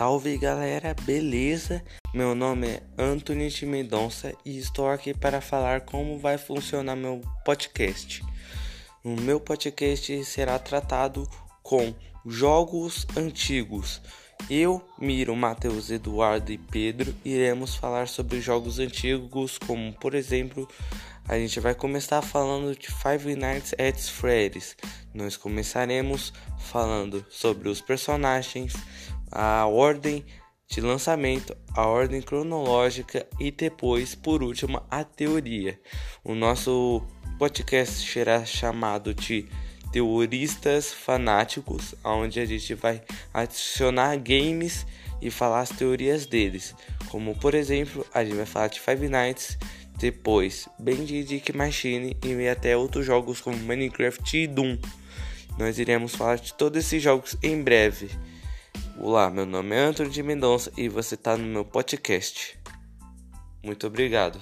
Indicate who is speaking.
Speaker 1: Salve galera, beleza? Meu nome é Anthony de Mendonça e estou aqui para falar como vai funcionar meu podcast. O meu podcast será tratado com jogos antigos. Eu, Miro, Matheus, Eduardo e Pedro iremos falar sobre jogos antigos, como por exemplo, a gente vai começar falando de Five Nights at Freddy's. Nós começaremos falando sobre os personagens, a ordem de lançamento, a ordem cronológica e depois, por último, a teoria. O nosso podcast será chamado de Teoristas Fanáticos, onde a gente vai adicionar games e falar as teorias deles. Como por exemplo, a gente vai falar de Five Nights, depois Banditic Machine e até outros jogos como Minecraft e Doom. Nós iremos falar de todos esses jogos em breve. Olá, meu nome é Antônio de Mendonça e você está no meu podcast. Muito obrigado.